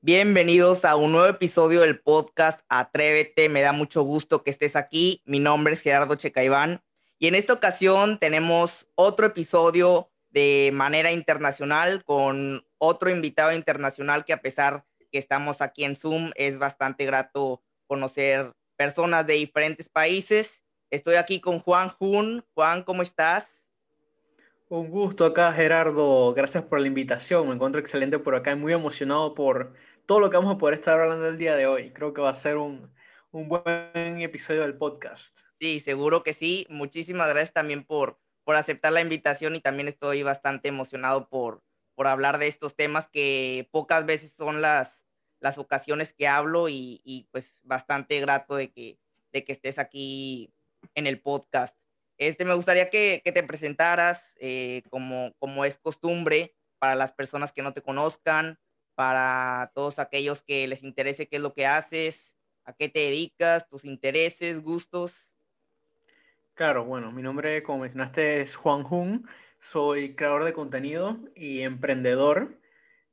Bienvenidos a un nuevo episodio del podcast Atrévete. Me da mucho gusto que estés aquí. Mi nombre es Gerardo Checaiván y en esta ocasión tenemos otro episodio de manera internacional con otro invitado internacional que a pesar que estamos aquí en Zoom es bastante grato conocer personas de diferentes países. Estoy aquí con Juan Jun. Juan, ¿cómo estás? Un gusto acá, Gerardo. Gracias por la invitación. Me encuentro excelente por acá y muy emocionado por todo lo que vamos a poder estar hablando el día de hoy. Creo que va a ser un, un buen episodio del podcast. Sí, seguro que sí. Muchísimas gracias también por, por aceptar la invitación y también estoy bastante emocionado por, por hablar de estos temas que pocas veces son las, las ocasiones que hablo y, y pues bastante grato de que, de que estés aquí en el podcast. Este, me gustaría que, te presentaras eh, como, como es costumbre para las personas que no te conozcan, para todos aquellos que les interese qué es lo que haces, a qué te dedicas, tus intereses, gustos. Claro, bueno, mi nombre, como mencionaste, es Juan Jun. Soy creador de contenido y emprendedor.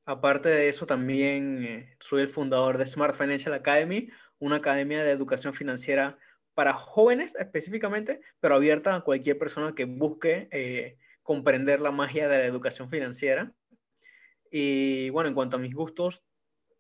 Aparte de eso, también eh, soy el fundador de Smart Financial Academy, una academia de educación financiera para jóvenes específicamente, pero abierta a cualquier persona que busque eh, comprender la magia de la educación financiera. Y bueno, en cuanto a mis gustos,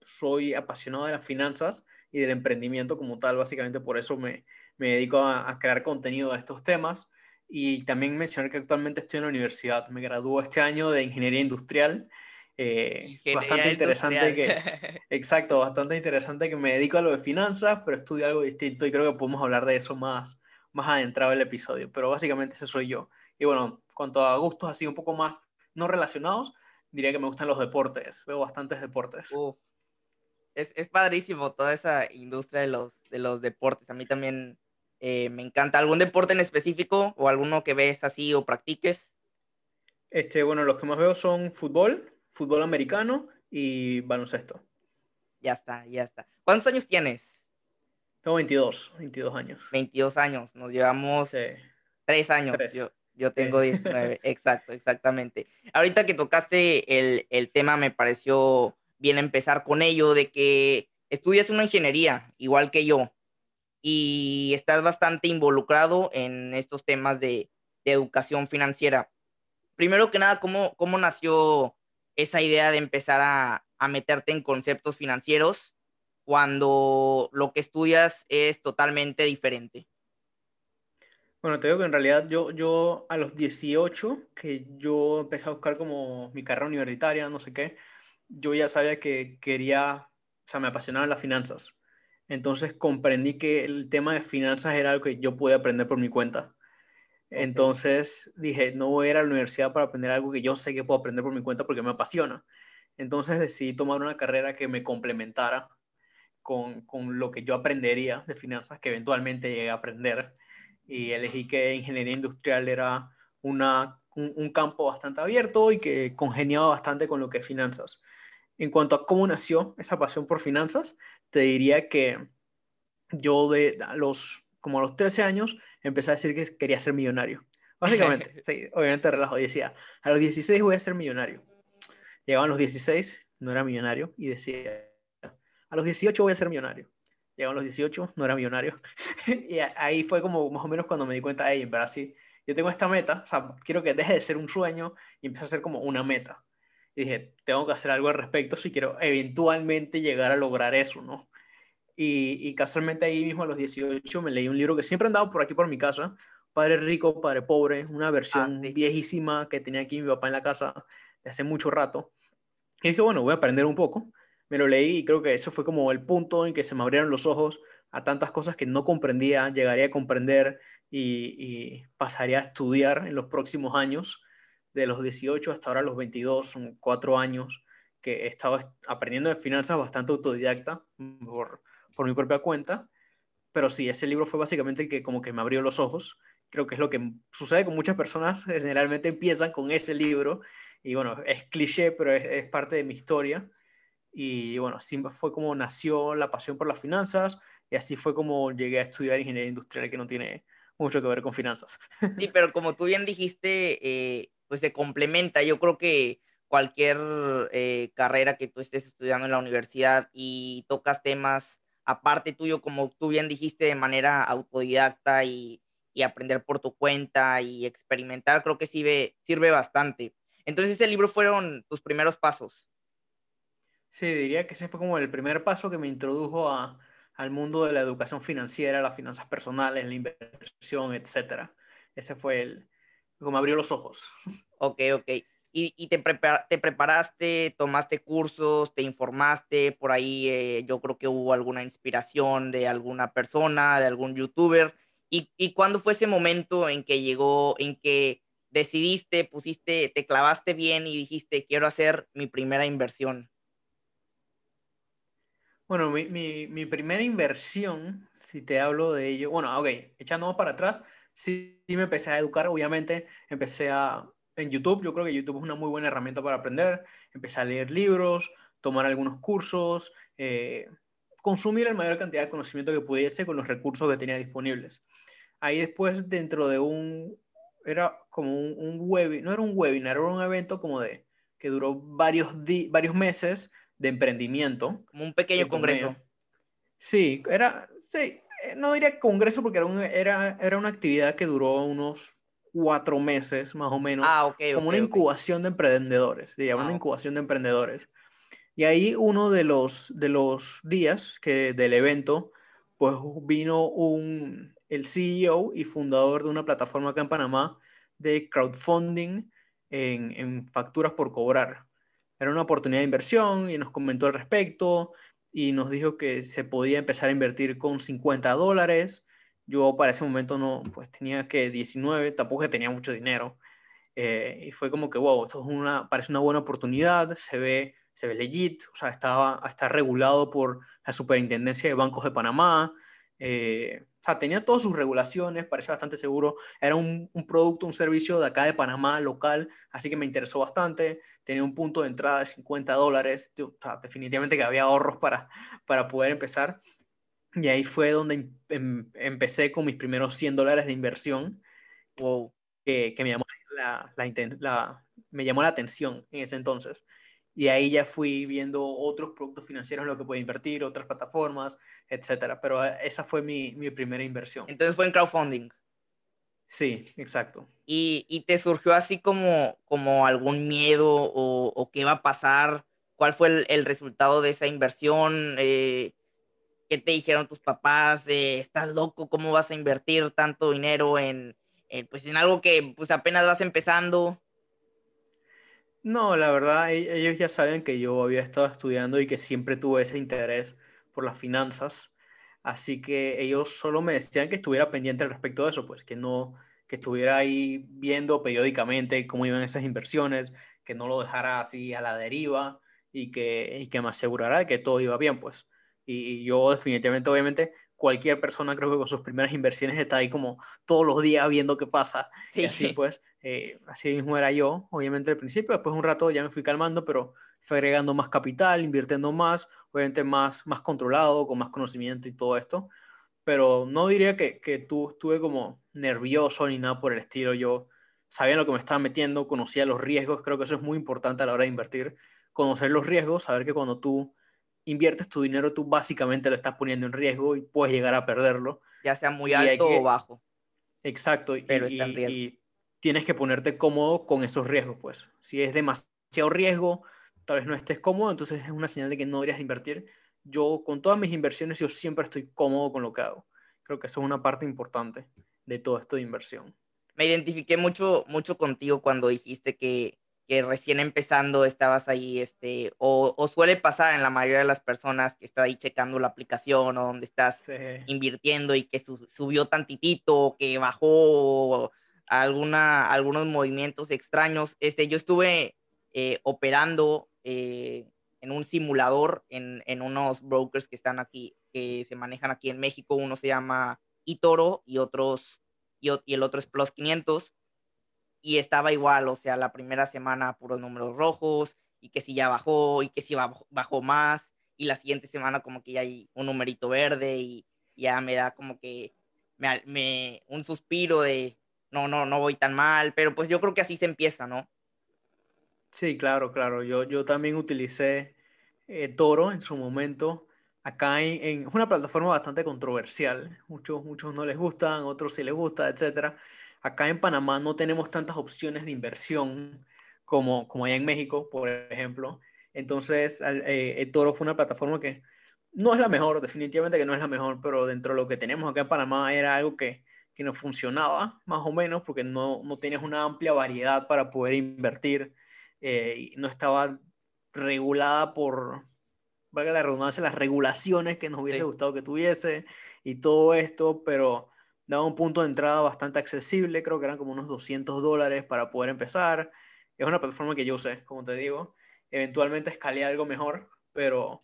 soy apasionado de las finanzas y del emprendimiento como tal, básicamente por eso me, me dedico a, crear contenido de estos temas. Y también mencionar que actualmente estoy en la universidad, me graduó este año de Ingeniería Industrial eh, bastante interesante que, exacto, bastante interesante que me dedico a lo de finanzas, pero estudio algo distinto y creo que podemos hablar de eso más, más adentrado en el episodio, pero básicamente ese soy yo. Y bueno, cuanto a gustos así un poco más no relacionados, diría que me gustan los deportes, veo bastantes deportes. Uh, es, es, padrísimo toda esa industria de los, de los deportes, a mí también eh, me encanta. ¿Algún deporte en específico o alguno que ves así o practiques? Este, bueno, los que más veo son fútbol, fútbol americano y baloncesto. Ya está, ya está. ¿Cuántos años tienes? Tengo 22, 22 años. 22 años, nos llevamos sí. tres años. Tres. Yo, yo tengo sí. 19, exacto, exactamente. Ahorita que tocaste el, el tema, me pareció bien empezar con ello, de que estudias una ingeniería, igual que yo, y estás bastante involucrado en estos temas de, de educación financiera. Primero que nada, ¿cómo, cómo nació esa idea de empezar a, meterte en conceptos financieros cuando lo que estudias es totalmente diferente? Bueno, te digo que en realidad yo, yo a los 18, que yo empecé a buscar como mi carrera universitaria, no sé qué, yo ya sabía que quería, o sea, me apasionaban las finanzas. Entonces comprendí que el tema de finanzas era algo que yo podía aprender por mi cuenta. Entonces dije, no voy a ir a la universidad para aprender algo que yo sé que puedo aprender por mi cuenta porque me apasiona. Entonces decidí tomar una carrera que me complementara con, con lo que yo aprendería de finanzas, que eventualmente llegué a aprender. Y elegí que ingeniería industrial era una, un, campo bastante abierto y que congeniaba bastante con lo que es finanzas. En cuanto a cómo nació esa pasión por finanzas, te diría que yo de los como a los 13 años, empecé a decir que quería ser millonario. Básicamente, sí, obviamente relajo, decía, a los 16 voy a ser millonario. Llegaban los 16, no era millonario, y decía, a los 18 voy a ser millonario. Llegaban los 18, no era millonario. y ahí fue como más o menos cuando me di cuenta, hey, pero así, yo tengo esta meta, o sea, quiero que deje de ser un sueño y empiece a ser como una meta. Y dije, tengo que hacer algo al respecto si quiero eventualmente llegar a lograr eso, ¿no? Y, y, casualmente ahí mismo a los 18 me leí un libro que siempre andaba por aquí por mi casa, Padre Rico, Padre Pobre, una versión ah, sí. viejísima que tenía aquí mi papá en la casa de hace mucho rato. Y dije, bueno, voy a aprender un poco. Me lo leí y creo que eso fue como el punto en que se me abrieron los ojos a tantas cosas que no comprendía, llegaría a comprender y, y pasaría a estudiar en los próximos años, de los 18 hasta ahora los 22, son cuatro años que he estado aprendiendo de finanzas bastante autodidacta por, por mi propia cuenta, pero sí, ese libro fue básicamente el que como que me abrió los ojos. Creo que es lo que sucede con muchas personas, generalmente empiezan con ese libro y bueno, es cliché, pero es, es parte de mi historia. Y bueno, así fue como nació la pasión por las finanzas y así fue como llegué a estudiar ingeniería industrial, que no tiene mucho que ver con finanzas. Sí, pero como tú bien dijiste, eh, pues se complementa. Yo creo que cualquier eh, carrera que tú estés estudiando en la universidad y tocas temas aparte tuyo, como tú bien dijiste, de manera autodidacta y, aprender por tu cuenta y experimentar, creo que sirve, sirve bastante. Entonces, este libro fueron tus primeros pasos. Sí, diría que ese fue como el primer paso que me introdujo a, al mundo de la educación financiera, las finanzas personales, la inversión, etc. Ese fue el, como abrió los ojos. Ok, ok. Y, te, te, preparaste, tomaste cursos, te informaste, por ahí eh, yo creo que hubo alguna inspiración de alguna persona, de algún youtuber. ¿Y, ¿Y cuándo fue ese momento en que llegó, en que decidiste, pusiste, te clavaste bien y dijiste, quiero hacer mi primera inversión? Bueno, mi, mi, primera inversión, si te hablo de ello, bueno, ok, echándonos para atrás, sí, me empecé a educar, obviamente, empecé a, en YouTube, yo creo que YouTube es una muy buena herramienta para aprender, empecé a leer libros, tomar algunos cursos, eh, consumir la mayor cantidad de conocimiento que pudiese con los recursos que tenía disponibles. Ahí después, dentro de un, era como un, un webinar, no era un webinar, era un evento como de, que duró varios, varios meses, de emprendimiento. Como un pequeño congreso. Sí, era, sí, eh, no diría congreso porque era, era, era una actividad que duró unos cuatro meses más o menos. Ah, ok. como una incubación de emprendedores, diría, una ah, incubación de emprendedores. Y ahí uno de los, de los días que, del evento, pues vino un, el CEO y fundador de una plataforma acá en Panamá de crowdfunding en, en facturas por cobrar era una oportunidad de inversión y nos comentó al respecto y nos dijo que se podía empezar a invertir con 50 dólares. Yo para ese momento no, pues tenía que 19, tampoco tenía mucho dinero. Eh, y fue como que, wow, esto es una, parece una buena oportunidad, se ve, se ve legit, o sea, estaba, está regulado por la Superintendencia de Bancos de Panamá. Eh, o sea, tenía todas sus regulaciones, parecía bastante seguro. Era un, producto, un servicio de acá de Panamá, local, así que me interesó bastante. Tenía un punto de entrada de 50 dólares. Definitivamente que había ahorros para, para poder empezar. Y ahí fue donde em, em, empecé con mis primeros 100 dólares de inversión, wow. que, que me, llamó la, la, la, me llamó la atención en ese entonces. Y ahí ya fui viendo otros productos financieros en los que puedo invertir, otras plataformas, etcétera. Pero eh, esa fue mi, mi primera inversión. Entonces fue en crowdfunding. Sí, exacto. ¿Y, y te surgió así como, como algún miedo o, o, qué va a pasar? ¿Cuál fue el, el resultado de esa inversión? Eh, ¿Qué te dijeron tus papás? Eh, ¿Estás loco? ¿Cómo vas a invertir tanto dinero en, pues en algo que pues apenas vas empezando? No, la verdad, e-, ellos ya saben que yo había estado estudiando y que siempre tuve ese interés por las finanzas. Así que ellos solo me decían que estuviera pendiente al respecto de eso, pues que no, que estuviera ahí viendo periódicamente cómo iban esas inversiones, que no lo dejara así a la deriva y que, y que me asegurara de que todo iba bien, pues. Y, yo definitivamente, obviamente, cualquier persona creo que con sus primeras inversiones está ahí como todos los días viendo qué pasa. Y así pues, eh, así mismo era yo, obviamente al principio, después de un rato ya me fui calmando, pero fue agregando más capital, invirtiendo más, obviamente más, más controlado, con más conocimiento y todo esto. Pero no diría que, que tú estuve como nervioso ni nada por el estilo. Yo sabía lo que me estaba metiendo, conocía los riesgos, creo que eso es muy importante a la hora de invertir. Conocer los riesgos, saber que cuando tú inviertes tu dinero, tú básicamente lo estás poniendo en riesgo y puedes llegar a perderlo. Ya sea muy alto o bajo. Exacto. Pero y, está en riesgo tienes que ponerte cómodo con esos riesgos, pues. Si es demasiado riesgo, tal vez no estés cómodo, entonces es una señal de que no deberías invertir. Yo, con todas mis inversiones, yo siempre estoy cómodo con lo que hago. Creo que eso es una parte importante de todo esto de inversión. Me identifiqué mucho, mucho contigo cuando dijiste que, que recién empezando estabas ahí, este, o, o, suele pasar en la mayoría de las personas que está ahí checando la aplicación o donde estás invirtiendo y que subió tantitito, que bajó alguna, algunos movimientos extraños. Este, yo estuve eh, operando eh, en un simulador en, en, unos brokers que están aquí, que se manejan aquí en México. Uno se llama eToro y, otros, y, y el otro es Plus 500. Y estaba igual, o sea, la primera semana puros números rojos y que si ya bajó y que si bajó, más y la siguiente semana como que ya hay un numerito verde y ya me da como que me, un suspiro de no, no, no voy tan mal, pero pues yo creo que así se empieza, ¿no? Sí, claro, claro. Yo, yo también utilicé eh, Toro en su momento. Acá en, una plataforma bastante controversial. Muchos, muchos no les gustan, otros sí les gusta, etc. Acá en Panamá no tenemos tantas opciones de inversión como, como allá en México, por ejemplo. Entonces, eh, Toro fue una plataforma que no es la mejor, definitivamente que no es la mejor, pero dentro de lo que tenemos acá en Panamá era algo que, que no funcionaba, más o menos, porque no, no tenías una amplia variedad para poder invertir eh, no estaba regulada por, valga la redundancia, las regulaciones que nos hubiese gustado que tuviese y todo esto, pero daba un punto de entrada bastante accesible, creo que eran como unos 200 dólares para poder empezar. Es una plataforma que yo usé, como te digo. Eventualmente escalé algo mejor, pero,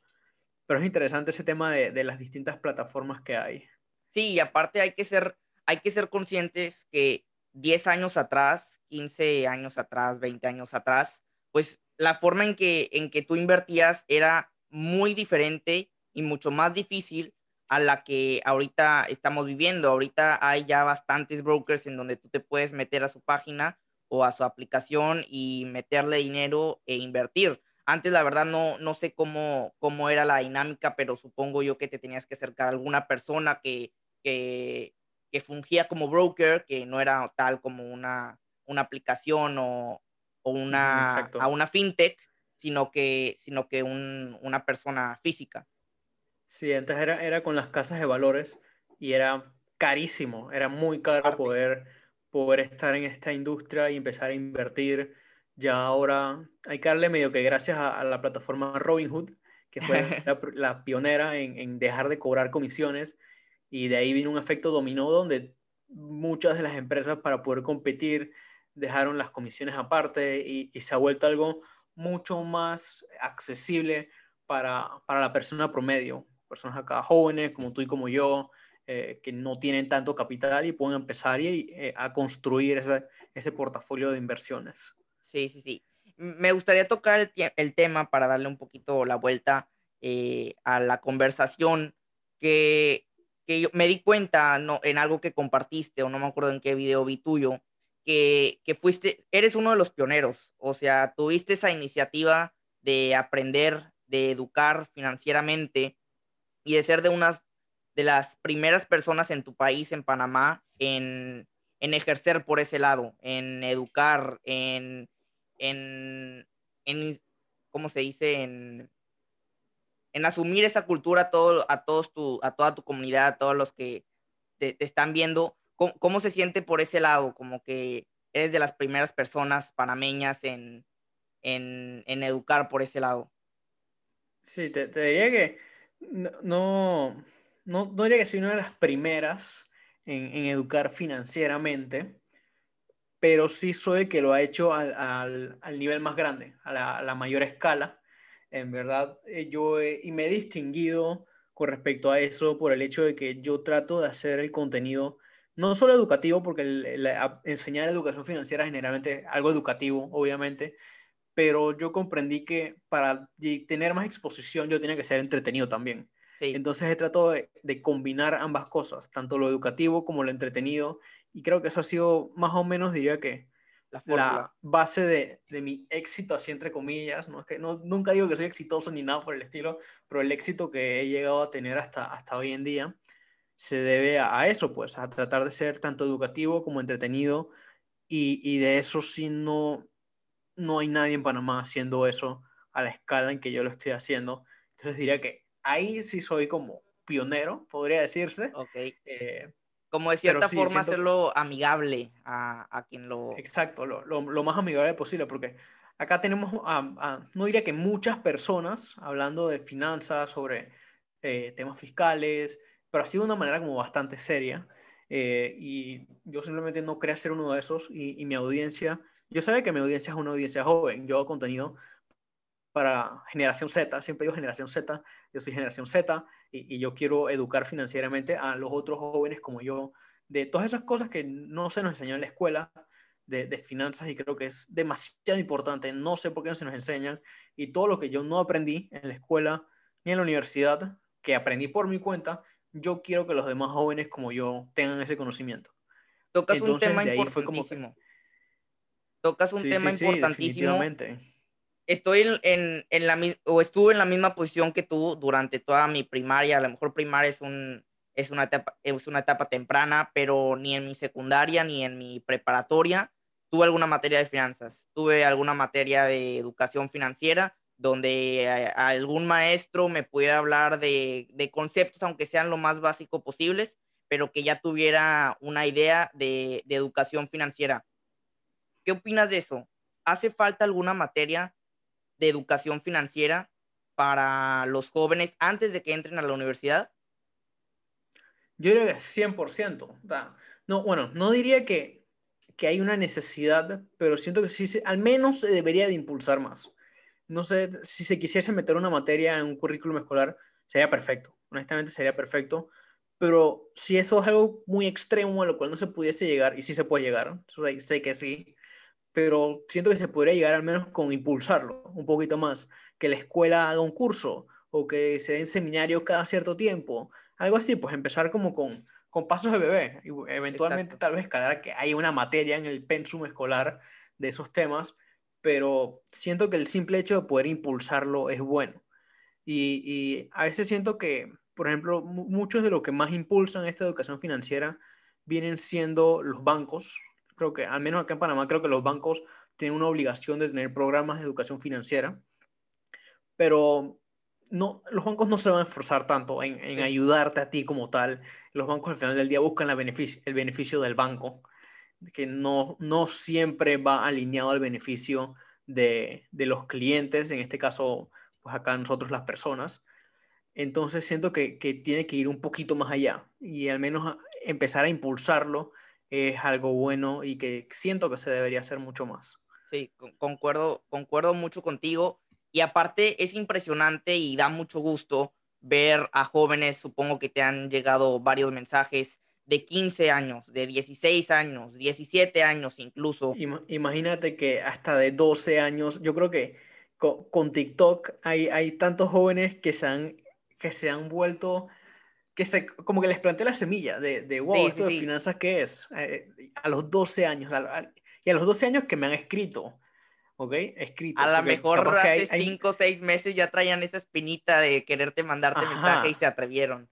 pero es interesante ese tema de, de las distintas plataformas que hay. Sí, y aparte hay que ser, hay que ser conscientes que 10 años atrás, 15 años atrás, 20 años atrás, pues la forma en que, en que tú invertías era muy diferente y mucho más difícil a la que ahorita estamos viviendo. Ahorita hay ya bastantes brokers en donde tú te puedes meter a su página o a su aplicación y meterle dinero e invertir. Antes, la verdad, no, no sé cómo, cómo era la dinámica, pero supongo yo que te tenías que acercar a alguna persona que, que, que fungía como broker, que no era tal como una, una aplicación o, o una, a una fintech, sino que, sino que un, una persona física. Sí, antes era, era con las casas de valores y era carísimo, era muy caro poder, poder estar en esta industria y empezar a invertir. Ya ahora hay que darle medio que gracias a, la plataforma Robinhood, que fue la, la, pionera en, en dejar de cobrar comisiones y de ahí vino un efecto dominó donde muchas de las empresas para poder competir dejaron las comisiones aparte y, se ha vuelto algo mucho más accesible para, la persona promedio, personas acá jóvenes como tú y como yo, eh, que no tienen tanto capital y pueden empezar y, eh, a construir ese, ese portafolio de inversiones. Sí, sí, sí. Me gustaría tocar el, tema para darle un poquito la vuelta eh, a la conversación que, que yo me di cuenta no, en algo que compartiste o no me acuerdo en qué video vi tuyo, que, fuiste, eres uno de los pioneros, o sea, tuviste esa iniciativa de aprender, de educar financieramente y de ser de unas de las primeras personas en tu país, en Panamá, en, ejercer por ese lado, en educar, en, en, ¿cómo se dice? En, en asumir esa cultura a, todo, a, todos tu, a toda tu comunidad, a todos los que te están viendo ¿Cómo, se siente por ese lado? Como que eres de las primeras personas panameñas en, en, educar por ese lado. Sí, te, diría que no, no, diría que soy una de las primeras en, educar financieramente, pero sí soy que lo ha hecho al, nivel más grande, a la, mayor escala. En verdad, eh, yo y me he distinguido con respecto a eso por el hecho de que yo trato de hacer el contenido no solo educativo, porque enseñar educación financiera es generalmente algo educativo, obviamente, pero yo comprendí que para tener más exposición yo tenía que ser entretenido también. Entonces he tratado de, combinar ambas cosas, tanto lo educativo como lo entretenido, y creo que eso ha sido más o menos, diría que, la, base de, de, mi éxito, así entre comillas, ¿no? que no, nunca digo que soy exitoso ni nada por el estilo, pero el éxito que he llegado a tener hasta, hasta hoy en día se debe a, eso, pues, a tratar de ser tanto educativo como entretenido y, de eso sí no, no hay nadie en Panamá haciendo eso a la escala en que yo lo estoy haciendo. Entonces diría que ahí sí soy como pionero, podría decirse. Ok. Eh, como de cierta forma hacerlo amigable a, quien lo... Exacto, lo, más amigable posible, porque acá tenemos, no diría que muchas personas hablando de finanzas, sobre eh, temas fiscales, pero sido de una manera como bastante seria. Eh, y yo simplemente no quería ser uno de esos y, mi audiencia, yo sabía que mi audiencia es una audiencia joven, yo hago contenido para generación Z, siempre digo generación Z, yo soy generación Z y, yo quiero educar financieramente a los otros jóvenes como yo de todas esas cosas que no se nos enseñó en la escuela de, de, finanzas y creo que es demasiado importante, no sé por qué no se nos enseñan y todo lo que yo no aprendí en la escuela ni en la universidad, que aprendí por mi cuenta, yo quiero que los demás jóvenes como yo tengan ese conocimiento. Tocas un tema importantísimo. Tocas un tema importantísimo estoy en, en, la o estuve en la misma posición que tú durante toda mi primaria. A lo mejor primaria es un es una etapa es una etapa temprana, pero ni en mi secundaria ni en mi preparatoria tuve alguna materia de finanzas. Tuve alguna materia de educación financiera donde algún maestro me pudiera hablar de, de conceptos, aunque sean lo más básico posibles, pero que ya tuviera una idea de, de educación financiera. ¿Qué opinas de eso? ¿Hace falta alguna materia de educación financiera para los jóvenes antes de que entren a la universidad? Yo creo que 100%. no, bueno, no diría que, que hay una necesidad, pero siento que sí, al menos se debería de impulsar más. No sé, si se quisiese meter una materia en un currículum escolar, sería perfecto. Honestamente sería perfecto. Pero si eso es algo muy extremo a lo cual no se pudiese llegar, y sí se puede llegar, sé que sí, pero siento que se podría llegar al menos con impulsarlo un poquito más, que la escuela haga un curso o que se den seminarios cada cierto tiempo, algo así, pues empezar como con, con pasos de bebé, y eventualmente tal vez cada que haya una materia en el pensum escolar de esos temas, pero siento que el simple hecho de poder impulsarlo es bueno. Y, y a veces siento que, por ejemplo, muchos de los que más impulsan esta educación financiera vienen siendo los bancos, creo que, al menos acá en Panamá, creo que los bancos tienen una obligación de tener programas de educación financiera, pero no, los bancos no se van a esforzar tanto en, en ayudarte a ti como tal. Los bancos al final del día buscan la beneficio, el beneficio del banco, que no, no siempre va alineado al beneficio de, de los clientes, en este caso, pues acá nosotros las personas. Entonces siento que, que, tiene que ir un poquito más allá y al menos empezar a impulsarlo es algo bueno y que siento que se debería hacer mucho más. Sí, concuerdo, concuerdo mucho contigo. Y aparte es impresionante y da mucho gusto ver a jóvenes, supongo que te han llegado varios mensajes de 15 años, de 16 años, 17 años incluso. Imagínate que hasta de 12 años, yo creo que con, TikTok hay, hay tantos jóvenes que se han, que se han vuelto que se, como que les plantea la semilla de, de wow, esto de finanzas, ¿qué es? Eh, a los 12 años, y a los 12 años que me han escrito, ¿ok? Escrito. A lo mejor hace 5 o 6 meses ya traían esa espinita de quererte mandarte mensaje y se atrevieron.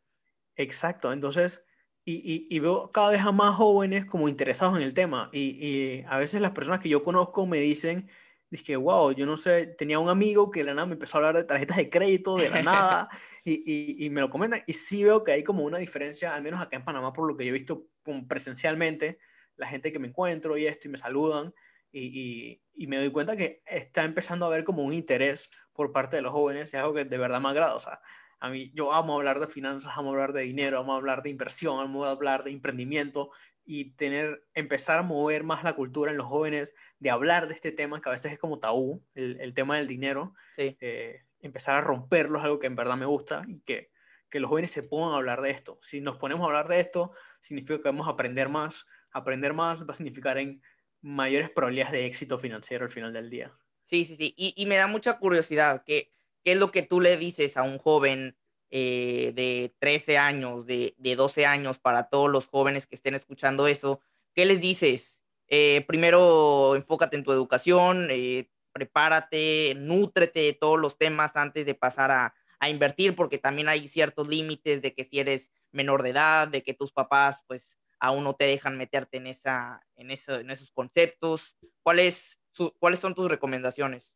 Exacto, entonces, y, y, y, veo cada vez a más jóvenes como interesados en el tema, y, y a veces las personas que yo conozco me dicen, dije, wow, yo no sé, tenía un amigo que de la nada me empezó a hablar de tarjetas de crédito, de la nada, y, y, me lo comentan, y sí veo que hay como una diferencia, al menos acá en Panamá, por lo que yo he visto presencialmente, la gente que me encuentro y esto, y me saludan, y, y, me doy cuenta que está empezando a haber como un interés por parte de los jóvenes, y es algo que de verdad me agrada, o sea, a mí, yo amo hablar de finanzas, amo hablar de dinero, amo hablar de inversión, amo hablar de emprendimiento, y tener, empezar a mover más la cultura en los jóvenes, de hablar de este tema que a veces es como tabú, el, el tema del dinero, eh, empezar a romperlo es algo que en verdad me gusta y que, que los jóvenes se pongan a hablar de esto. Si nos ponemos a hablar de esto, significa que vamos a aprender más. Aprender más va a significar en mayores probabilidades de éxito financiero al final del día. Sí, sí, sí. Y, y me da mucha curiosidad, ¿qué, ¿qué es lo que tú le dices a un joven eh, de 13 años, de, de, 12 años, para todos los jóvenes que estén escuchando eso, ¿qué les dices? Eh, primero, enfócate en tu educación, eh, prepárate, nútrete de todos los temas antes de pasar a, a invertir, porque también hay ciertos límites de que si eres menor de edad, de que tus papás, pues, aún no te dejan meterte en, esa, en, eso, en esos conceptos. ¿Cuáles, ¿Cuáles son tus recomendaciones?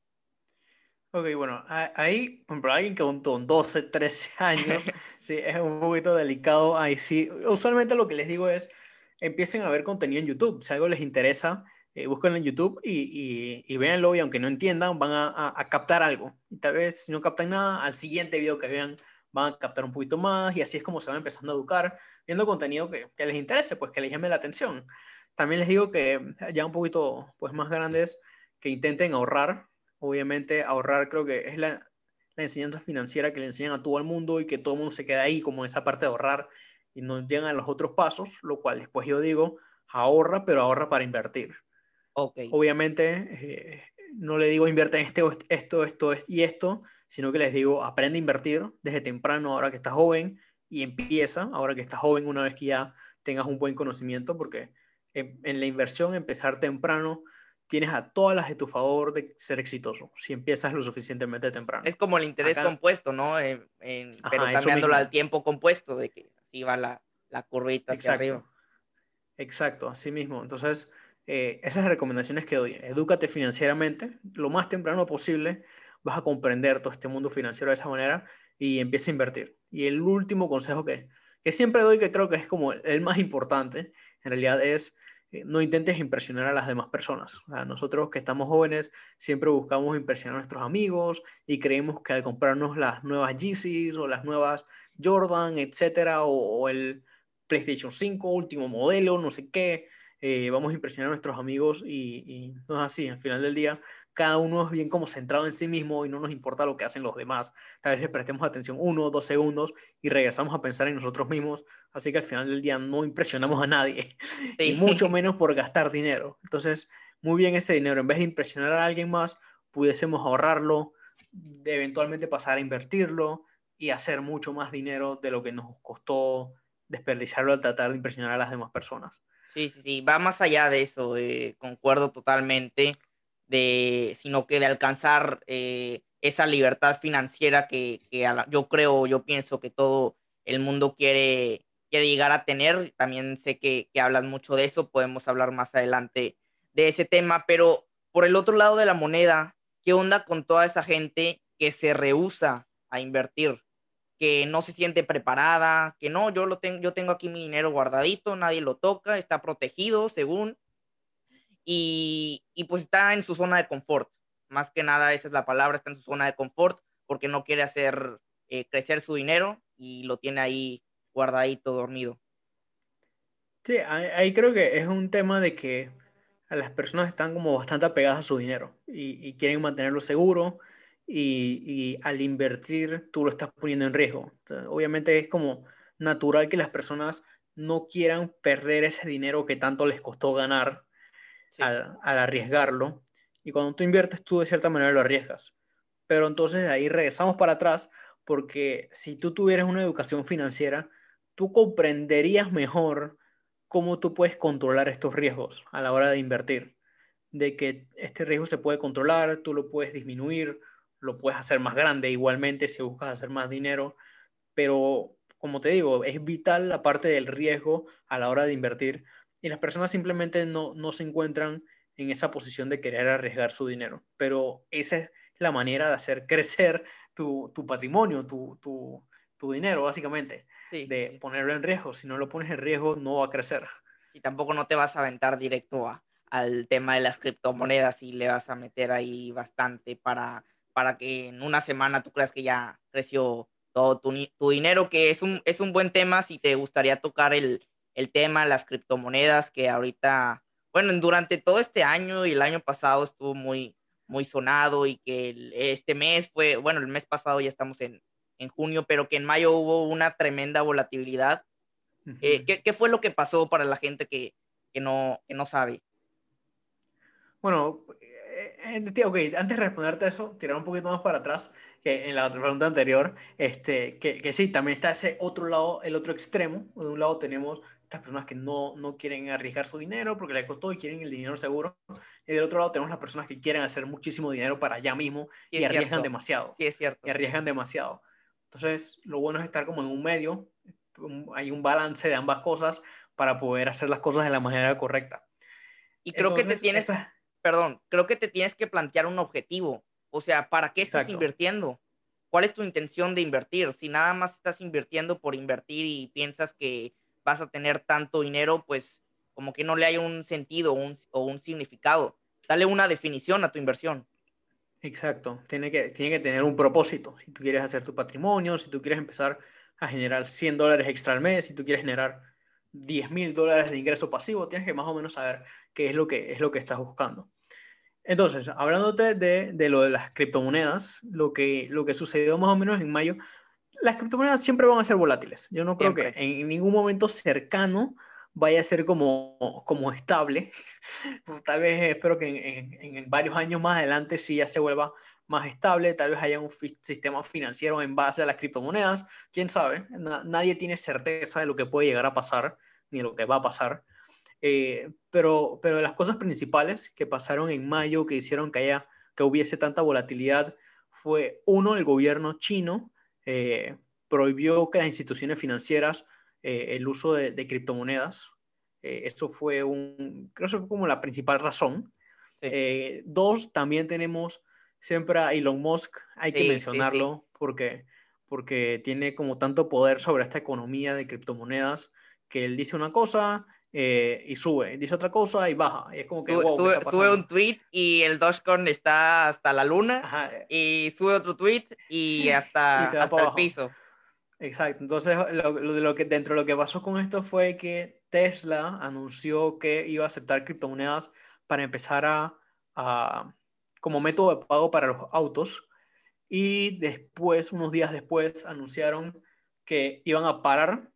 Ok, bueno, ahí, por ejemplo, alguien que con 12, 13 años, sí, es un poquito delicado. Ahí sí, usualmente lo que les digo es, empiecen a ver contenido en YouTube. Si algo les interesa, eh, búsquenlo en YouTube y, y, y, véanlo y aunque no entiendan, van a, captar algo. Y tal vez si no captan nada, al siguiente video que vean van a captar un poquito más y así es como se van empezando a educar, viendo contenido que, que les interese, pues que les llame la atención. También les digo que ya un poquito pues, más grandes, que intenten ahorrar, obviamente ahorrar creo que es la, la, enseñanza financiera que le enseñan a todo el mundo y que todo el mundo se queda ahí como en esa parte de ahorrar y no llegan a los otros pasos, lo cual después yo digo, ahorra, pero ahorra para invertir. Okay. Obviamente, eh, no le digo invierte en este, esto, esto y esto, sino que les digo aprende a invertir desde temprano, ahora que estás joven, y empieza, ahora que estás joven, una vez que ya tengas un buen conocimiento, porque en, en la inversión empezar temprano tienes a todas las de tu favor de ser exitoso, si empiezas lo suficientemente temprano. Es como el interés compuesto, ¿no? En, pero cambiándolo al tiempo compuesto, de que así va la, la curvita hacia arriba. Exacto, así mismo. Entonces, eh, esas recomendaciones que doy, edúcate financieramente lo más temprano posible, vas a comprender todo este mundo financiero de esa manera y empieza a invertir. Y el último consejo que, que siempre doy, que creo que es como el más importante, en realidad es eh, no intentes impresionar a las demás personas. nosotros que estamos jóvenes siempre buscamos impresionar a nuestros amigos y creemos que al comprarnos las nuevas Yeezys o las nuevas Jordan, etcétera, o, el PlayStation 5 último modelo, no sé qué, eh, vamos a impresionar a nuestros amigos y, y no es así. Al final del día, cada uno es bien como centrado en sí mismo y no nos importa lo que hacen los demás. Tal vez les prestemos atención uno o dos segundos y regresamos a pensar en nosotros mismos. Así que al final del día no impresionamos a nadie, y mucho menos por gastar dinero. Entonces, muy bien ese dinero, en vez de impresionar a alguien más, pudiésemos ahorrarlo, de eventualmente pasar a invertirlo y hacer mucho más dinero de lo que nos costó desperdiciarlo al tratar de impresionar a las demás personas. Sí, sí, sí, va más allá de eso, eh, concuerdo totalmente sino que de alcanzar eh, esa libertad financiera que, yo creo, yo pienso que todo el mundo quiere, quiere llegar a tener. También sé que, que hablas mucho de eso, podemos hablar más adelante de ese tema, pero por el otro lado de la moneda, ¿qué onda con toda esa gente que se rehúsa a invertir? Que no se siente preparada, que no, yo lo tengo, yo tengo aquí mi dinero guardadito, nadie lo toca, está protegido según, y, pues está en su zona de confort. Más que nada, esa es la palabra, está en su zona de confort porque no quiere hacer eh, crecer su dinero y lo tiene ahí guardadito, dormido. Sí, ahí, creo que es un tema de que las personas están como bastante apegadas a su dinero y, quieren mantenerlo seguro y, al invertir tú lo estás poniendo en riesgo. obviamente es como natural que las personas no quieran perder ese dinero que tanto les costó ganar al, arriesgarlo. Y cuando tú inviertes, tú de cierta manera lo arriesgas. Pero entonces de ahí regresamos para atrás, porque si tú tuvieras una educación financiera, tú comprenderías mejor cómo tú puedes controlar estos riesgos a la hora de invertir. De que este riesgo se puede controlar, tú lo puedes disminuir, lo puedes hacer más grande igualmente si buscas hacer más dinero, pero como te digo, es vital la parte del riesgo a la hora de invertir, y las personas simplemente no, no se encuentran en esa posición de querer arriesgar su dinero. Pero esa es la manera de hacer crecer tu, tu patrimonio, tu, tu, tu, dinero, básicamente, de ponerlo en riesgo. Si no lo pones en riesgo, no va a crecer. Y tampoco no te vas a aventar directo a, al tema de las criptomonedas y le vas a meter ahí bastante para, para que en una semana tú creas que ya creció todo tu, tu dinero, que es un, es un buen tema si te gustaría tocar el, el tema, las criptomonedas, que ahorita, bueno, durante todo este año y el año pasado estuvo muy, muy sonado y que este mes fue, bueno, el mes pasado ya estamos en, en junio, pero que en mayo hubo una tremenda volatilidad. Eh, ¿qué, ¿qué, fue lo que pasó para la gente que, que, no, que no sabe? Bueno, ok, antes de responderte eso, tirar un poquito más para atrás, que en la pregunta anterior, este, que, que sí, también está ese otro lado, el otro extremo. De un lado tenemos personas que no, no quieren arriesgar su dinero porque les costó y quieren el dinero seguro. Y del otro lado tenemos las personas que quieren hacer muchísimo dinero para allá mismo y arriesgan demasiado. Sí, es cierto. Y arriesgan demasiado. Entonces, lo bueno es estar como en un medio, hay un balance de ambas cosas para poder hacer las cosas de la manera correcta. Y creo que te tienes, perdón, creo que te tienes que plantear un objetivo. O sea, ¿para qué estás invirtiendo? ¿Cuál es tu intención de invertir? Si nada más estás invirtiendo por invertir y piensas que vas a tener tanto dinero, pues como que no le hay un sentido o un significado. Dale una definición a tu inversión. Exacto, tiene que, tiene que tener un propósito. Si tú quieres hacer tu patrimonio, si tú quieres empezar a generar 100 dólares extra al mes, si tú quieres generar 10 mil dólares de ingreso pasivo, tienes que más o menos saber qué es lo que, es lo que estás buscando. Entonces, hablándote de, de, lo de las criptomonedas, lo que, lo que sucedió más o menos en mayo las criptomonedas siempre van a ser volátiles. Yo no creo que en ningún momento cercano vaya a ser como, como estable. Pues, tal vez espero que en, en, varios años más adelante sí ya se vuelva más estable. Tal vez haya un sistema financiero en base a las criptomonedas. Quién sabe. nadie tiene certeza de lo que puede llegar a pasar ni lo que va a pasar. Eh, pero, pero las cosas principales que pasaron en mayo que hicieron que, haya, que hubiese tanta volatilidad fue, uno, el gobierno chino eh, prohibió que las instituciones financieras eh, el uso de, criptomonedas. eso fue un, creo que fue como la principal razón. dos, también tenemos siempre a Elon Musk, hay que mencionarlo porque, porque tiene como tanto poder sobre esta economía de criptomonedas que él dice una cosa eh, y sube, dice otra cosa y baja. Y es como que, sube, un tweet y el Dogecoin está hasta la luna y sube otro tweet y hasta, hasta el piso. Exacto, entonces lo, lo, que, dentro de lo que pasó con esto fue que Tesla anunció que iba a aceptar criptomonedas para empezar a, a, como método de pago para los autos. Y después, unos días después, anunciaron que iban a parar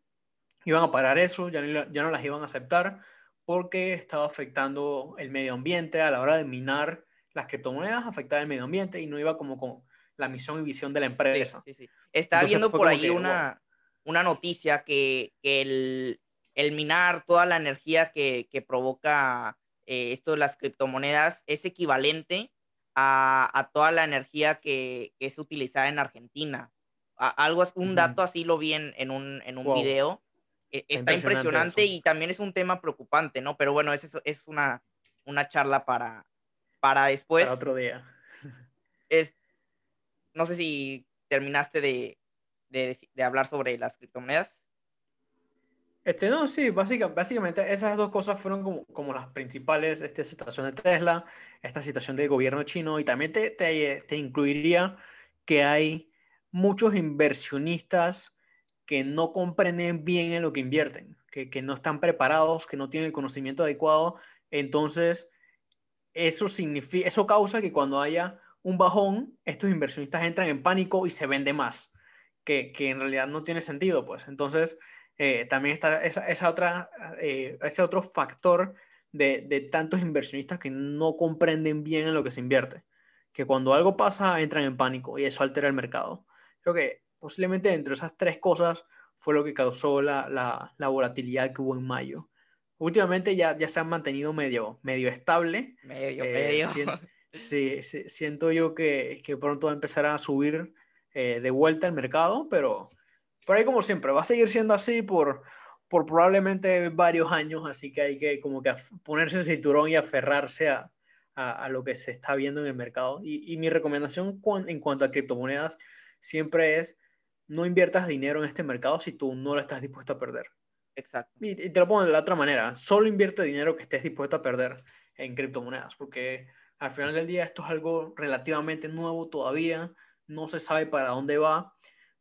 iban a parar eso, ya no, ya no las iban a aceptar porque estaba afectando el medio ambiente. A la hora de minar las criptomonedas, afectaba el medio ambiente y no iba como con la misión y visión de la empresa. Estaba viendo por ahí una, una noticia que, que el, el, minar toda la energía que, que provoca eh, esto de las criptomonedas es equivalente a, a toda la energía que, que, es utilizada en Argentina. algo, un dato así lo vi en, en un, en un video e, está impresionante, y también es un tema preocupante, ¿no? Pero bueno, es, es una, una charla para, para después. Para otro día. Es, no sé si terminaste de, de, de hablar sobre las criptomonedas. Este, no, sí, básicamente, básicamente esas dos cosas fueron como, como las principales, esta situación de Tesla, esta situación del gobierno chino, y también te, te, incluiría que hay muchos inversionistas que no comprenden bien en lo que invierten, que, que no están preparados, que no tienen el conocimiento adecuado. Entonces, eso, significa, eso causa que cuando haya un bajón, estos inversionistas entran en pánico y se vende más, que, que en realidad no tiene sentido, pues. Entonces, eh, también está esa, esa otra, eh, ese otro factor de, de, tantos inversionistas que no comprenden bien en lo que se invierte, que cuando algo pasa entran en pánico y eso altera el mercado. Creo que posiblemente entre esas tres cosas fue lo que causó la, la, volatilidad que hubo en mayo. Últimamente ya, ya se han mantenido medio, medio estable. Medio, eh, medio. sí, siento yo que, que, pronto va a empezar a subir eh, de vuelta el mercado, pero por ahí como siempre, va a seguir siendo así por, por probablemente varios años, así que hay que como que ponerse el cinturón y aferrarse a, a, lo que se está viendo en el mercado. Y, y mi recomendación en cuanto a criptomonedas siempre es no inviertas dinero en este mercado si tú no lo estás dispuesto a perder. Exacto. Y, te lo pongo de la otra manera, solo invierte dinero que estés dispuesto a perder en criptomonedas, porque al final del día esto es algo relativamente nuevo todavía, no se sabe para dónde va.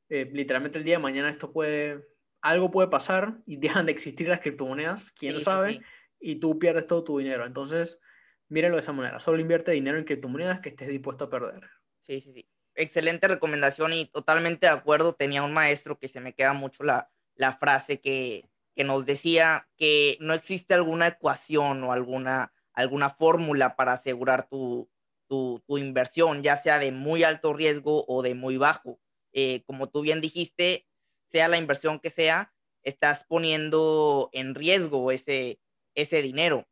Eh, literalmente el día de mañana esto puede, algo puede pasar y dejan de existir las criptomonedas, quién sabe, y tú pierdes todo tu dinero. Entonces, mírenlo de esa manera, solo invierte dinero en criptomonedas que estés dispuesto a perder. Sí, sí, sí excelente recomendación y totalmente de acuerdo. Tenía un maestro que se me queda mucho la, la frase que, que nos decía que no existe alguna ecuación o alguna, alguna fórmula para asegurar tu, tu, tu, inversión, ya sea de muy alto riesgo o de muy bajo. Eh, como tú bien dijiste, sea la inversión que sea, estás poniendo en riesgo ese, ese dinero.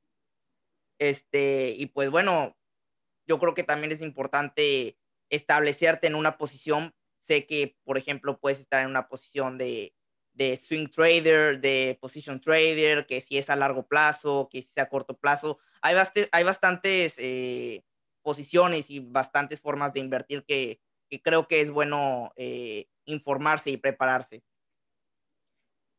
Este, y pues bueno, yo creo que también es importante establecerte en una posición. Sé que, por ejemplo, puedes estar en una posición de, de swing trader, de position trader, que si es a largo plazo, que si es a corto plazo. Hay, hay bastantes eh, posiciones y bastantes formas de invertir que, que creo que es bueno eh, informarse y prepararse.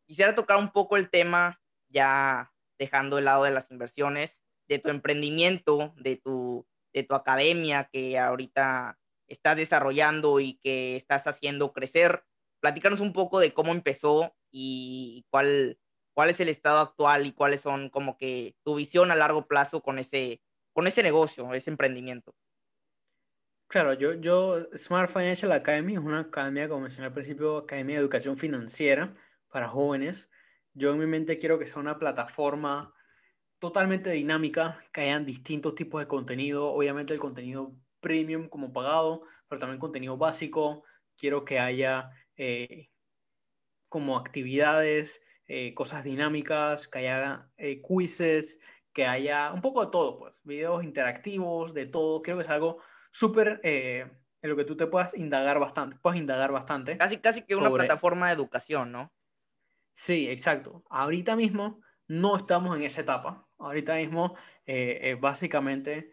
Quisiera tocar un poco el tema, ya dejando el lado de las inversiones, de tu emprendimiento, de tu, de tu academia, que ahorita estás desarrollando y que estás haciendo crecer. Platícanos un poco de cómo empezó y cuál, cuál es el estado actual y cuáles son como que tu visión a largo plazo con ese, con ese negocio, ese emprendimiento. Claro, yo, yo, Smart Financial Academy es una academia, como mencioné al principio, academia de educación financiera para jóvenes. Yo en mi mente quiero que sea una plataforma totalmente dinámica, que hayan distintos tipos de contenido. Obviamente el contenido premium como pagado, pero también contenido básico. Quiero que haya eh, como actividades eh, cosas dinámicas, que haya eh, quizzes, que haya un poco de todo, pues, videos interactivos, de todo. Creo que es algo súper eh, en lo que tú te puedas indagar bastante, puedas indagar bastante. Casi, casi que una plataforma de educación, ¿no? Sí, exacto. Ahorita mismo no estamos en esa etapa. Ahorita mismo, básicamente,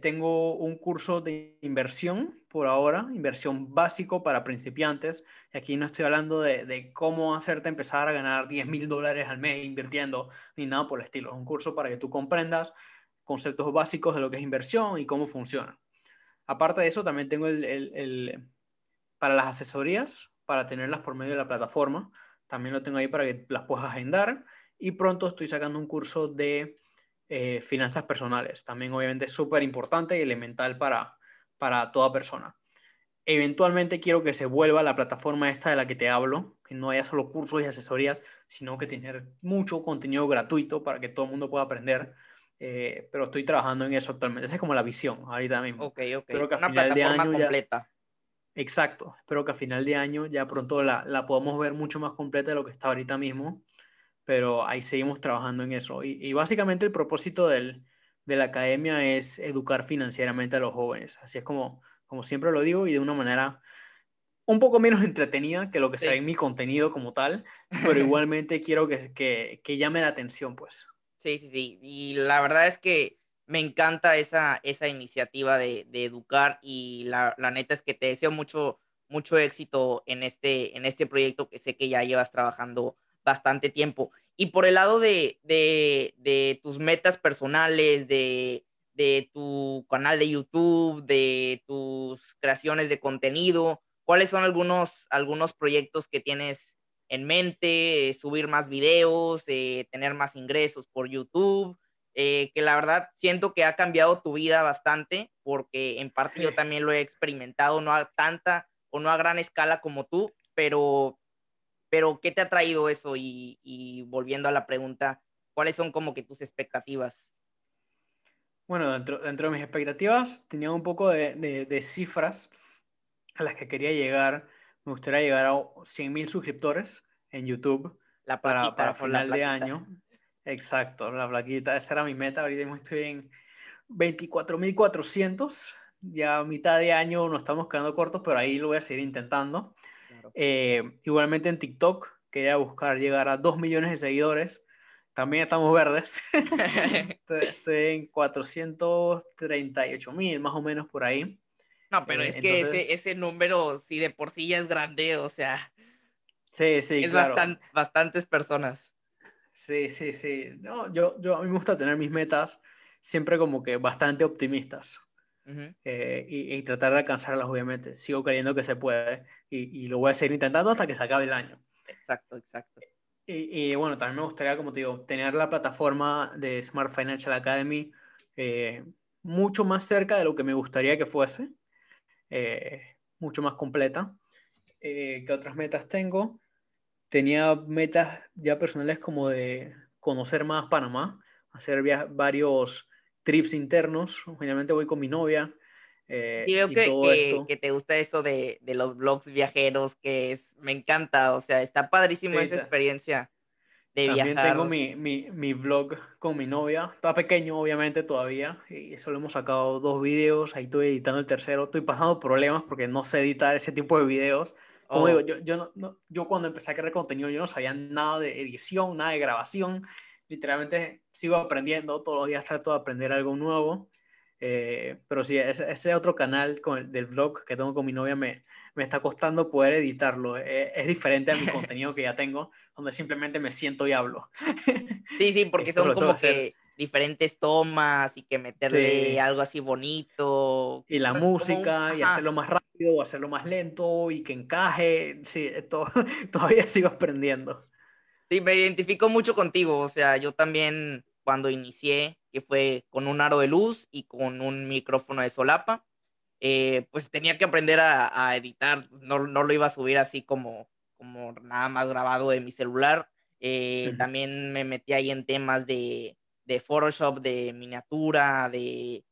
tengo un curso de inversión por ahora, inversión básico para principiantes. Y aquí no estoy hablando de, cómo hacerte empezar a ganar 10 mil dólares al mes invirtiendo, ni nada por el estilo. Es un curso para que tú comprendas conceptos básicos de lo que es inversión y cómo funciona. Aparte de eso, también tengo el, para las asesorías, para tenerlas por medio de la plataforma. También lo tengo ahí para que las puedas agendar. Y pronto estoy sacando un curso de eh, finanzas personales. También obviamente súper importante y elemental para, para toda persona. Eventualmente quiero que se vuelva la plataforma esta de la que te hablo, que no haya solo cursos y asesorías, sino que tener mucho contenido gratuito para que todo el mundo pueda aprender. Eh, pero estoy trabajando en eso actualmente. Esa es como la visión ahorita mismo. Ok, ok. Una plataforma completa. Exacto. Espero que a final de año ya pronto la, la podamos ver mucho más completa de lo que está ahorita mismo pero ahí seguimos trabajando en eso. Y, básicamente el propósito del, de la academia es educar financieramente a los jóvenes. Así es como, como siempre lo digo y de una manera un poco menos entretenida que lo que sea en mi contenido como tal, pero igualmente quiero que, que, que, llame la atención, pues. Sí, sí, sí. Y la verdad es que me encanta esa, esa iniciativa de, de educar y la, la, neta es que te deseo mucho, mucho éxito en este, en este proyecto que sé que ya llevas trabajando bastante tiempo. Y por el lado de, de, tus metas personales, de, de, tu canal de YouTube, de tus creaciones de contenido, ¿cuáles son algunos, algunos proyectos que tienes en mente? subir más videos, eh, tener más ingresos por YouTube. Eh, que la verdad siento que ha cambiado tu vida bastante, porque en parte yo también lo he experimentado, no a tanta o no a gran escala como tú, pero pero, ¿qué te ha traído eso? Y, volviendo a la pregunta, ¿cuáles son como que tus expectativas? Bueno, dentro, dentro de mis expectativas tenía un poco de, cifras a las que quería llegar. Me gustaría llegar a 100.000 suscriptores en YouTube la para, para final de año. Exacto, la plaquita, esa era mi meta. Ahorita mismo estoy en 24.400. Ya a mitad de año nos estamos quedando cortos, pero ahí lo voy a seguir intentando. Eh, igualmente en TikTok quería buscar llegar a 2 millones de seguidores. También estamos verdes. estoy, en 438 mil, más o menos por ahí. No, pero eh, es que ese, ese, número, si de por sí ya es grande, o sea. Sí, sí, es bastantes personas. Sí, sí, sí. No, yo, yo, a mí me gusta tener mis metas siempre como que bastante optimistas. Eh, y, tratar de alcanzarlas, obviamente. Sigo creyendo que se puede y, lo voy a seguir intentando hasta que se acabe el año. Exacto, exacto. Y, bueno, también me gustaría, como te digo, tener la plataforma de Smart Financial Academy eh, mucho más cerca de lo que me gustaría que fuese, eh, mucho más completa. ¿Qué otras metas tengo? Tenía metas ya personales como de conocer más Panamá, hacer varios trips internos. Generalmente voy con mi novia. Eh, y veo que, que, te gusta eso de, de, los blogs viajeros, que es, me encanta, o sea, está padrísimo esa experiencia de También tengo mi, mi, mi, blog con mi novia, está pequeño obviamente todavía, y solo hemos sacado dos videos, ahí estoy editando el tercero, estoy pasando problemas porque no sé editar ese tipo de videos. Como digo, oh. yo, yo, no, yo cuando empecé a crear contenido yo no sabía nada de edición, nada de grabación, literalmente sigo aprendiendo, todos los días trato de aprender algo nuevo. Eh, pero sí, ese, otro canal con del blog que tengo con mi novia me, me está costando poder editarlo. Eh, es diferente a mi contenido que ya tengo, donde simplemente me siento y hablo. Sí, sí, porque son como que diferentes tomas y que meterle algo así bonito. Y la música, y hacerlo más rápido o hacerlo más lento y que encaje. Sí, esto, todavía sigo aprendiendo. Sí, me identifico mucho contigo, o sea, yo también cuando inicié, que fue con un aro de luz y con un micrófono de solapa, eh, pues tenía que aprender a, editar, no, lo iba a subir así como, como nada más grabado de mi celular. Eh, también me metí ahí en temas de, Photoshop, de miniatura, de,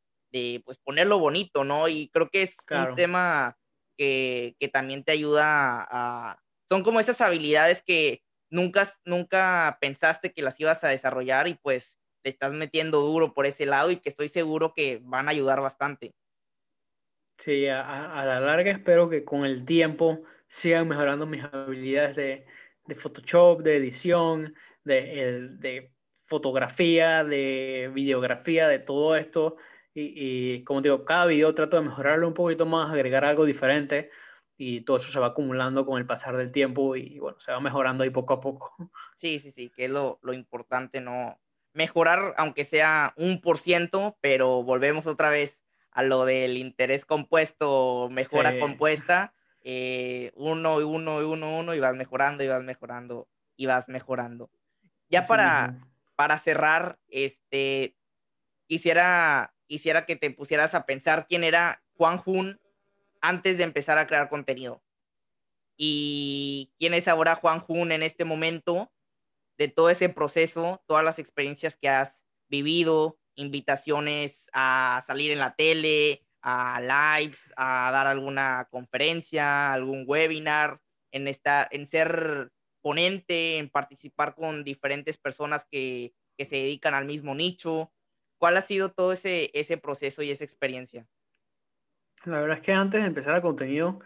pues ponerlo bonito, ¿no? Y creo que es un tema que, que también te ayuda a... Son como esas habilidades que nunca, nunca pensaste que las ibas a desarrollar y pues le estás metiendo duro por ese lado y que estoy seguro que van a ayudar bastante. Sí, a, la larga espero que con el tiempo sigan mejorando mis habilidades de, de Photoshop, de edición, de, de, fotografía, de videografía, de todo esto. Y, y, como digo, cada video trato de mejorarlo un poquito más, agregar algo diferente y todo eso se va acumulando con el pasar del tiempo y bueno, se va mejorando ahí poco a poco. Sí, sí, sí, que es lo, lo importante, ¿no? Mejorar, aunque sea un por ciento, pero volvemos otra vez a lo del interés compuesto, mejora compuesta, eh, uno y uno y uno, uno, y vas mejorando y vas mejorando y vas mejorando. Ya para, para cerrar, este, quisiera, quisiera que te pusieras a pensar quién era Juan Jun antes de empezar a crear contenido. Y quién es ahora Juan Jun en este momento, de todo ese proceso, todas las experiencias que has vivido, invitaciones a salir en la tele, a lives, a dar alguna conferencia, algún webinar, en, esta, en ser ponente, en participar con diferentes personas que, que se dedican al mismo nicho. ¿Cuál ha sido todo ese, ese proceso y esa experiencia? La verdad es que antes de empezar el contenido,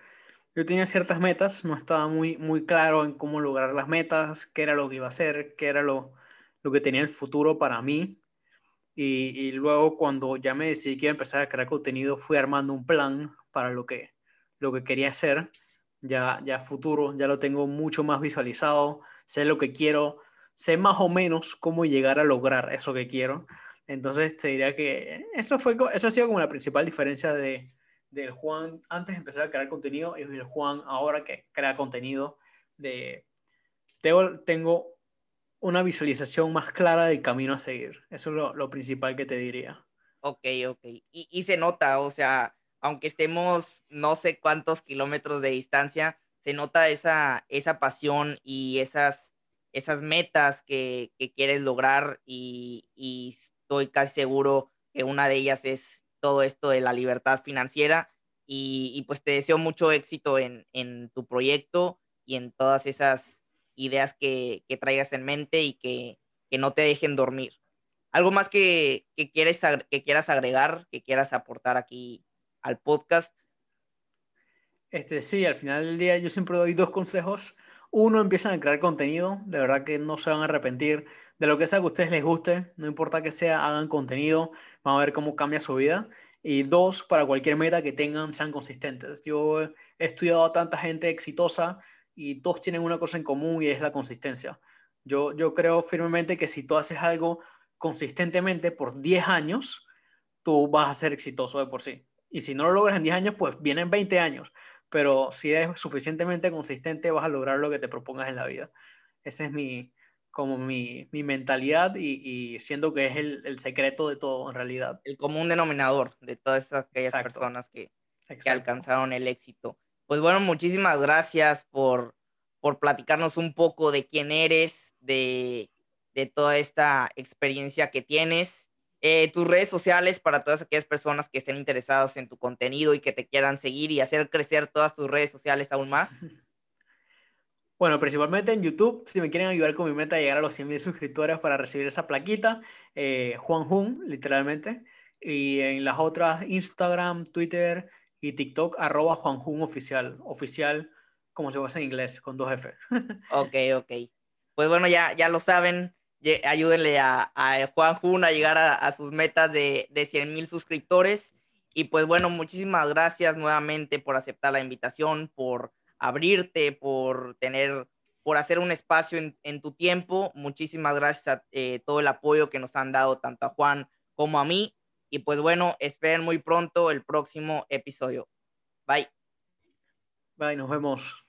yo tenía ciertas metas, no estaba muy, muy claro en cómo lograr las metas, qué era lo que iba a hacer, qué era lo, lo que tenía el futuro para mí. Y, luego cuando ya me decidí que iba a empezar a crear contenido, fui armando un plan para lo que, lo que quería hacer. Ya, ya futuro, ya lo tengo mucho más visualizado, sé lo que quiero, sé más o menos cómo llegar a lograr eso que quiero. Entonces te diría que eso, fue, eso ha sido como la principal diferencia de, del Juan antes de empezar a crear contenido y del Juan ahora que crea contenido. De, tengo, tengo una visualización más clara del camino a seguir. Eso es lo, principal que te diría. Ok, ok. Y, y, se nota, o sea, aunque estemos no sé cuántos kilómetros de distancia, se nota esa, esa pasión y esas, esas metas que, que quieres lograr y, y estoy casi seguro que una de ellas es todo esto de la libertad financiera y, y pues te deseo mucho éxito en, en tu proyecto y en todas esas ideas que, que traigas en mente y que, que, no te dejen dormir. ¿Algo más que, que, quieres, que quieras agregar, que quieras aportar aquí al podcast? Este, sí, al final del día yo siempre doy dos consejos. Uno, empiezan a crear contenido, de verdad que no se van a arrepentir de lo que sea que a ustedes les guste, no importa que sea, hagan contenido, van a ver cómo cambia su vida. Y dos, para cualquier meta que tengan, sean consistentes. Yo he estudiado a tanta gente exitosa y todos tienen una cosa en común y es la consistencia. Yo, yo creo firmemente que si tú haces algo consistentemente por 10 años, tú vas a ser exitoso de por sí. Y si no lo logras en 10 años, pues vienen 20 años. Pero si eres suficientemente consistente, vas a lograr lo que te propongas en la vida. Ese es mi, como mi, mi mentalidad y, y, siendo que es el, el, secreto de todo en realidad. El común denominador de todas aquellas personas que, que alcanzaron el éxito. Pues bueno, muchísimas gracias por, por platicarnos un poco de quién eres, de, de toda esta experiencia que tienes. Eh, tus redes sociales para todas aquellas personas que estén interesadas en tu contenido y que te quieran seguir y hacer crecer todas tus redes sociales aún más. Bueno, principalmente en YouTube, si me quieren ayudar con mi meta de llegar a los 100.000 suscriptores para recibir esa plaquita, eh, Juan Jun, literalmente. Y en las otras, Instagram, Twitter y TikTok arroba Juanjun oficial, oficial como se hace en inglés, con dos F. ok, ok. Pues bueno, ya, ya lo saben, ayúdenle a, a Juan Jun a llegar a, sus metas de, de 100 mil suscriptores. Y pues bueno, muchísimas gracias nuevamente por aceptar la invitación, por abrirte, por tener, por hacer un espacio en, en tu tiempo. Muchísimas gracias a eh, todo el apoyo que nos han dado tanto a Juan como a mí. Y pues bueno, esperen muy pronto el próximo episodio. Bye. Bye, nos vemos.